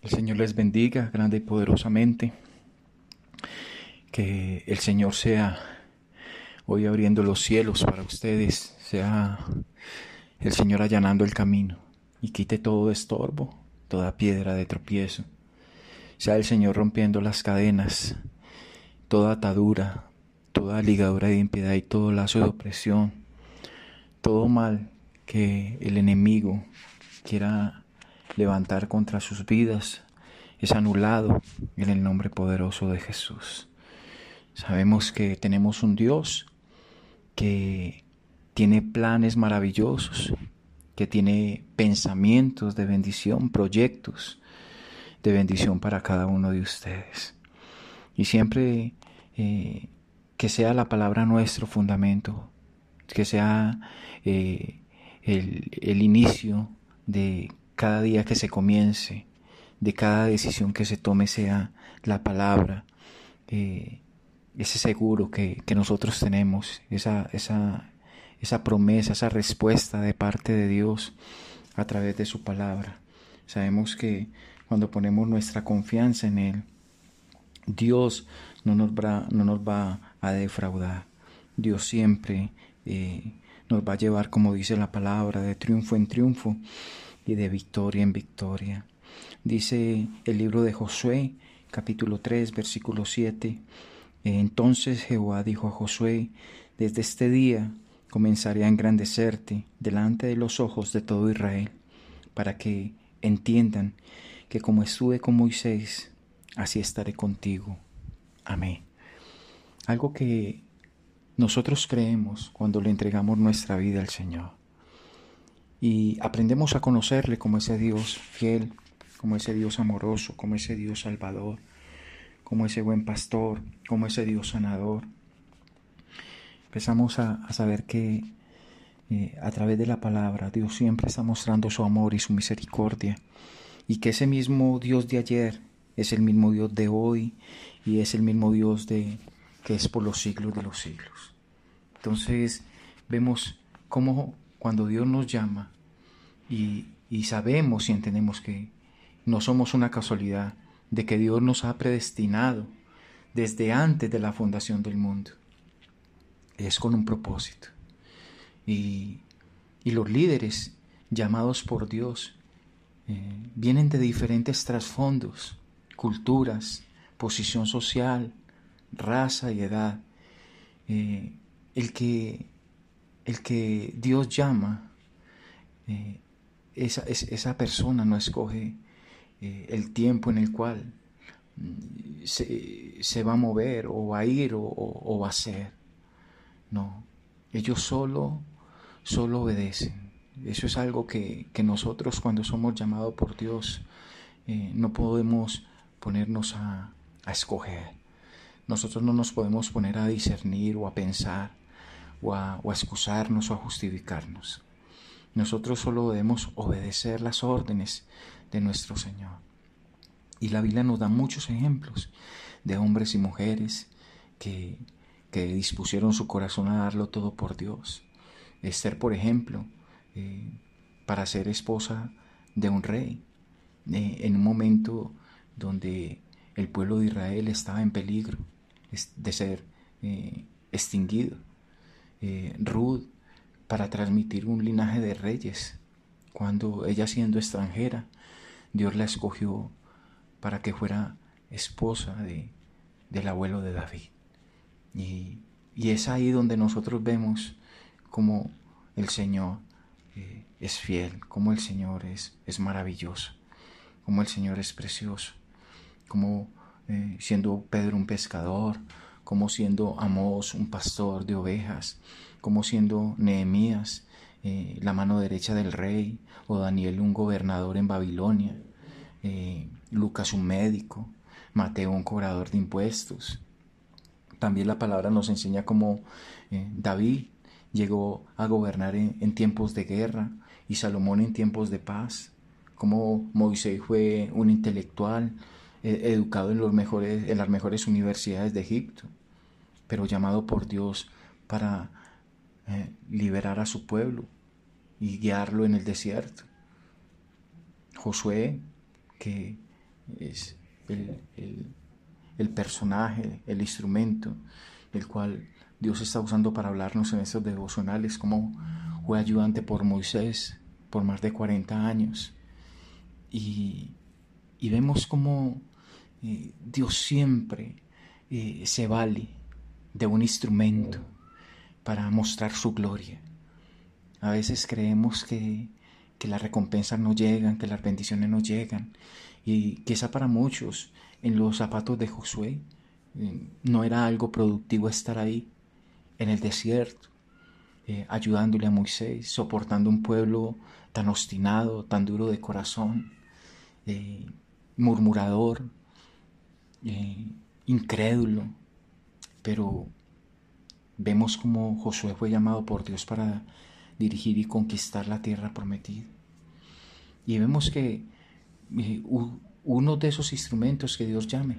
El Señor les bendiga grande y poderosamente. Que el Señor sea hoy abriendo los cielos para ustedes, sea el Señor allanando el camino y quite todo estorbo, toda piedra de tropiezo. Sea el Señor rompiendo las cadenas, toda atadura, toda ligadura de impiedad y todo lazo de opresión, todo mal que el enemigo quiera levantar contra sus vidas es anulado en el nombre poderoso de Jesús. Sabemos que tenemos un Dios que tiene planes maravillosos, que tiene pensamientos de bendición, proyectos de bendición para cada uno de ustedes. Y siempre eh, que sea la palabra nuestro fundamento, que sea eh, el, el inicio de cada día que se comience, de cada decisión que se tome sea la palabra, eh, ese seguro que, nosotros tenemos, esa, esa, esa promesa, esa respuesta de parte de Dios a través de su palabra. Sabemos que cuando ponemos nuestra confianza en Él, Dios no nos va, no nos va a defraudar. Dios siempre eh, nos va a llevar, como dice la palabra, de triunfo en triunfo y de victoria en victoria. Dice el libro de Josué, capítulo 3, versículo 7. Entonces Jehová dijo a Josué, desde este día comenzaré a engrandecerte delante de los ojos de todo Israel, para que entiendan que como estuve con Moisés, así estaré contigo. Amén. Algo que nosotros creemos cuando le entregamos nuestra vida al Señor y aprendemos a conocerle como ese Dios fiel, como ese Dios amoroso, como ese Dios salvador, como ese buen pastor, como ese Dios sanador. Empezamos a, saber que eh, a través de la palabra Dios siempre está mostrando su amor y su misericordia y que ese mismo Dios de ayer es el mismo Dios de hoy y es el mismo Dios de que es por los siglos de los siglos. Entonces vemos cómo cuando Dios nos llama y, sabemos y entendemos que no somos una casualidad, de que Dios nos ha predestinado desde antes de la fundación del mundo. Es con un propósito. Y, los líderes llamados por Dios eh, vienen de diferentes trasfondos, culturas, posición social, raza y edad. Eh, el que el que Dios llama, eh, esa, esa, persona no escoge eh, el tiempo en el cual mm, se, va a mover o va a ir o, va a ser. No, ellos solo, solo obedecen. Eso es algo que, nosotros cuando somos llamados por Dios eh, no podemos ponernos a, a escoger. Nosotros no nos podemos poner a discernir o a pensar o a, excusarnos o a justificarnos. Nosotros solo debemos obedecer las órdenes de nuestro Señor. Y la Biblia nos da muchos ejemplos de hombres y mujeres que, que dispusieron su corazón a darlo todo por Dios. Esther, por ejemplo, eh, para ser esposa de un rey, eh, en un momento donde el pueblo de Israel estaba en peligro de ser eh, extinguido eh, Ruth para transmitir un linaje de reyes. Cuando ella siendo extranjera, Dios la escogió para que fuera esposa de, del abuelo de David. Y, es ahí donde nosotros vemos como el Señor eh, es fiel, como el Señor es, es maravilloso, como el Señor es precioso, como eh, siendo Pedro un pescador, como siendo Amós un pastor de ovejas, como siendo Nehemías eh, la mano derecha del rey, o Daniel un gobernador en Babilonia, eh, Lucas un médico, Mateo un cobrador de impuestos. También la palabra nos enseña cómo eh, David llegó a gobernar en, tiempos de guerra y Salomón en tiempos de paz, como Moisés fue un intelectual educado en, los mejores, en las mejores universidades de Egipto pero llamado por Dios para eh, liberar a su pueblo y guiarlo en el desierto. Josué, que es el, personaje, el instrumento, el cual Dios está usando para hablarnos en estos devocionales, como fue ayudante por Moisés por más de 40 años. Y, vemos como eh, Dios siempre eh, se vale de un instrumento para mostrar su gloria. A veces creemos que, que las recompensas no llegan, que las bendiciones no llegan. Y quizá para muchos en los zapatos de Josué eh, no era algo productivo estar ahí en el desierto, eh, ayudándole a Moisés, soportando un pueblo tan obstinado, tan duro de corazón, eh, murmurador, incrédulo. Pero vemos como Josué fue llamado por Dios para dirigir y conquistar la tierra prometida. Y vemos que uno de esos instrumentos que Dios llame,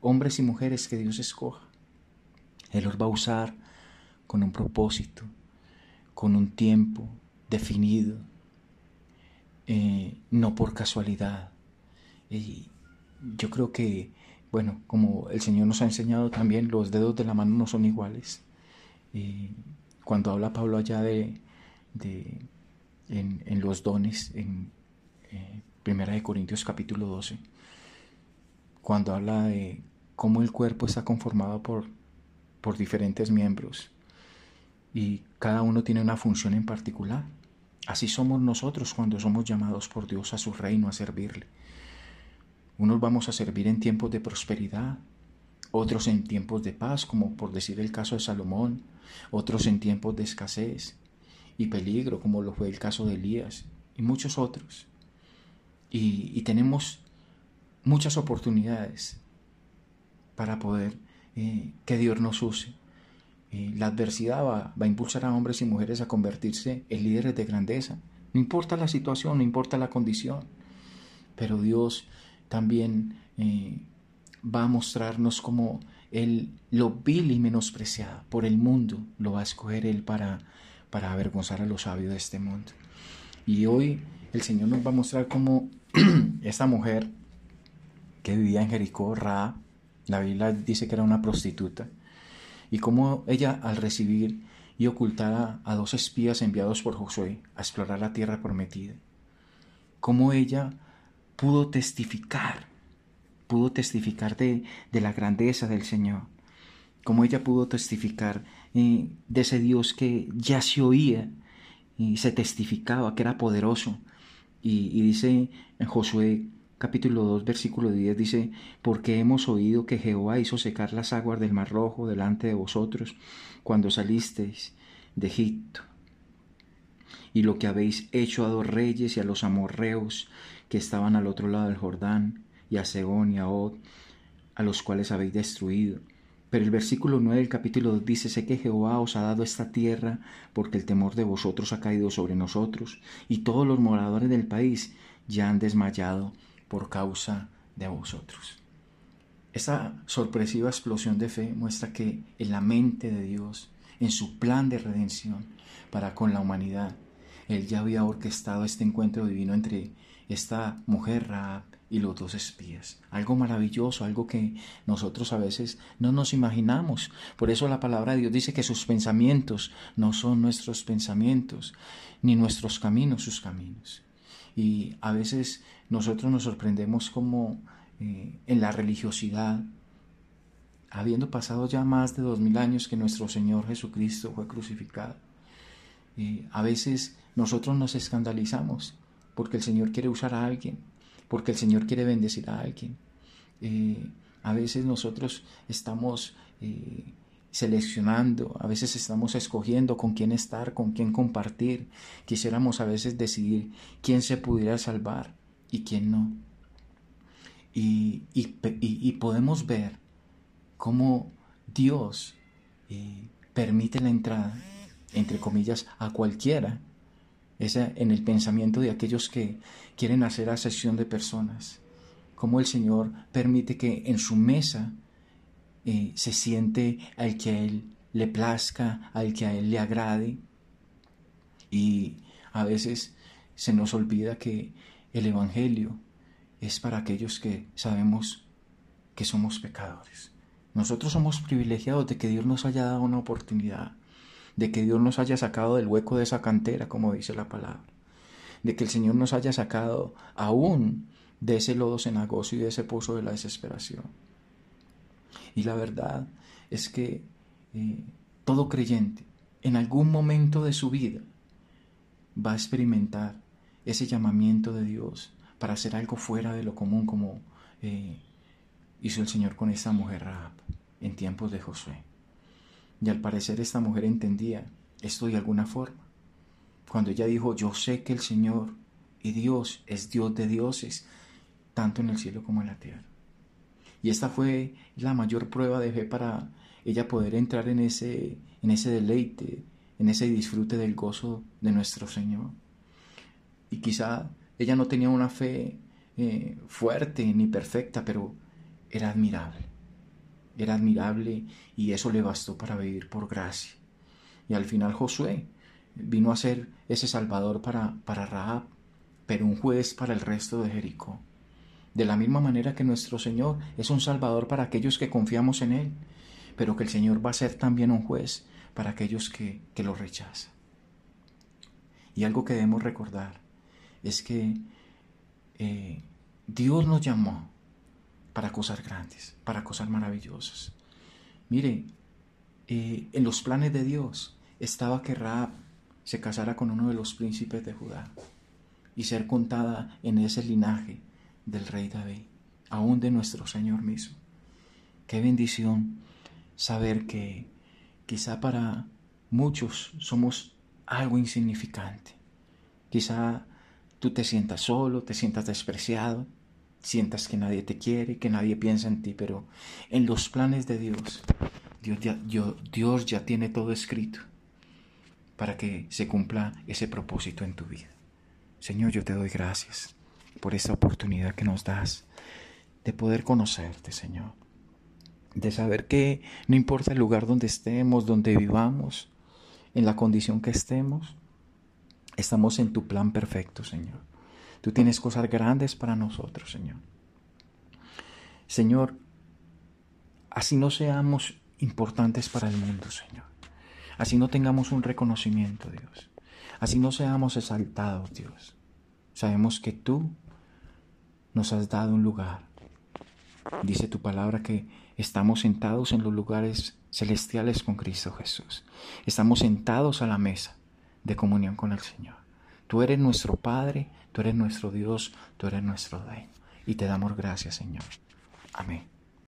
hombres y mujeres que Dios escoja, Él los va a usar con un propósito, con un tiempo definido, eh, no por casualidad. Y yo creo que, bueno, como el Señor nos ha enseñado también, los dedos de la mano no son iguales. cuando habla Pablo allá de, de en, los dones, en eh, de Corintios capítulo 12, cuando habla de cómo el cuerpo está conformado por, por diferentes miembros y cada uno tiene una función en particular. Así somos nosotros cuando somos llamados por Dios a su reino a servirle. Unos vamos a servir en tiempos de prosperidad, otros en tiempos de paz, como por decir el caso de Salomón, otros en tiempos de escasez y peligro, como lo fue el caso de Elías, y muchos otros y, tenemos muchas oportunidades para poder eh, que Dios nos use. Eh, la adversidad va, a impulsar a hombres y mujeres a convertirse en líderes de grandeza. No importa la situación, no importa la condición, pero Dios también eh, va a mostrarnos como Él lo vil y menospreciado por el mundo, lo va a escoger Él para, para avergonzar a los sabios de este mundo. Y hoy el Señor nos va a mostrar cómo esta mujer que vivía en Jericó, Ra, la Biblia dice que era una prostituta, y cómo ella al recibir y ocultar a, dos espías enviados por Josué a explorar la tierra prometida, cómo ella pudo testificar, pudo testificar de, la grandeza del Señor, cómo ella pudo testificar eh, de ese Dios que ya se oía y se testificaba que era poderoso, y, dice en Josué capítulo 2, versículo 10 dice, porque hemos oído que Jehová hizo secar las aguas del mar rojo delante de vosotros cuando salisteis de Egipto. Y lo que habéis hecho a dos reyes y a los amorreos que estaban al otro lado del Jordán, y a Segón y a Od, a los cuales habéis destruido pero el versículo 9 del capítulo 2 dice, sé que Jehová os ha dado esta tierra porque el temor de vosotros ha caído sobre nosotros y todos los moradores del país ya han desmayado por causa de vosotros. Esta sorpresiva explosión de fe muestra que en la mente de Dios, en su plan de redención para con la humanidad, Él ya había orquestado este encuentro divino entre esta mujer Raab y los dos espías. Algo maravilloso, algo que nosotros a veces no nos imaginamos. Por eso la palabra de Dios dice que sus pensamientos no son nuestros pensamientos, ni nuestros caminos sus caminos. Y a veces nosotros nos sorprendemos como eh, en la religiosidad, habiendo pasado ya más de dos mil años que nuestro Señor Jesucristo fue crucificado. Eh, a veces nosotros nos escandalizamos porque el Señor quiere usar a alguien porque el Señor quiere bendecir a alguien. Eh, a veces nosotros estamos eh, seleccionando, a veces estamos escogiendo con quién estar, con quién compartir. Quisiéramos a veces decidir quién se pudiera salvar y quién no. Y, podemos ver cómo Dios permite la entrada, entre comillas, a cualquiera esa en el pensamiento de aquellos que quieren hacer asesión de personas. Cómo el Señor permite que en su mesa eh, se siente al que a Él le plazca, al que a Él le agrade. Y a veces se nos olvida que el Evangelio es para aquellos que sabemos que somos pecadores. Nosotros somos privilegiados de que Dios nos haya dado una oportunidad, de que Dios nos haya sacado del hueco de esa cantera, como dice la palabra, de que el Señor nos haya sacado aún de ese lodo cenagoso y de ese pozo de la desesperación. Y la verdad es que eh, todo creyente en algún momento de su vida va a experimentar ese llamamiento de Dios para hacer algo fuera de lo común como eh, hizo el Señor con esta mujer Rahab en tiempos de Josué. Y al parecer esta mujer entendía esto de alguna forma. Cuando ella dijo, yo sé que el Señor y Dios es Dios de dioses, tanto en el cielo como en la tierra. Y esta fue la mayor prueba de fe para ella poder entrar en ese, en ese deleite, en ese disfrute del gozo de nuestro Señor. Y quizá ella no tenía una fe eh, fuerte ni perfecta, pero era admirable. Era admirable y eso le bastó para vivir por gracia. Y al final Josué vino a ser ese salvador para, para Rahab, pero un juez para el resto de Jericó. De la misma manera que nuestro Señor es un salvador para aquellos que confiamos en Él, pero que el Señor va a ser también un juez para aquellos que, que lo rechazan. Y algo que debemos recordar es que eh, Dios nos llamó para cosas grandes, para cosas maravillosas. Mire, eh, en los planes de Dios estaba que Raab se casara con uno de los príncipes de Judá y ser contada en ese linaje del rey David, aún de nuestro Señor mismo. Qué bendición saber que quizá para muchos somos algo insignificante. Quizá tú te sientas solo, te sientas despreciado, sientas que nadie te quiere, que nadie piensa en ti, pero en los planes de Dios, Dios ya, Dios ya tiene todo escrito para que se cumpla ese propósito en tu vida. Señor, yo te doy gracias por esta oportunidad que nos das de poder conocerte, Señor. De saber que no importa el lugar donde estemos, donde vivamos, en la condición que estemos, estamos en tu plan perfecto, Señor. Tú tienes cosas grandes para nosotros, Señor. Señor, así no seamos importantes para el mundo, Señor. Así no tengamos un reconocimiento, Dios. Así no seamos exaltados, Dios. Sabemos que tú nos has dado un lugar. Dice tu palabra que estamos sentados en los lugares celestiales con Cristo Jesús. Estamos sentados a la mesa de comunión con el Señor. Tú eres nuestro Padre, tú eres nuestro Dios, tú eres nuestro Rey. Y te damos gracias, Señor. Amén.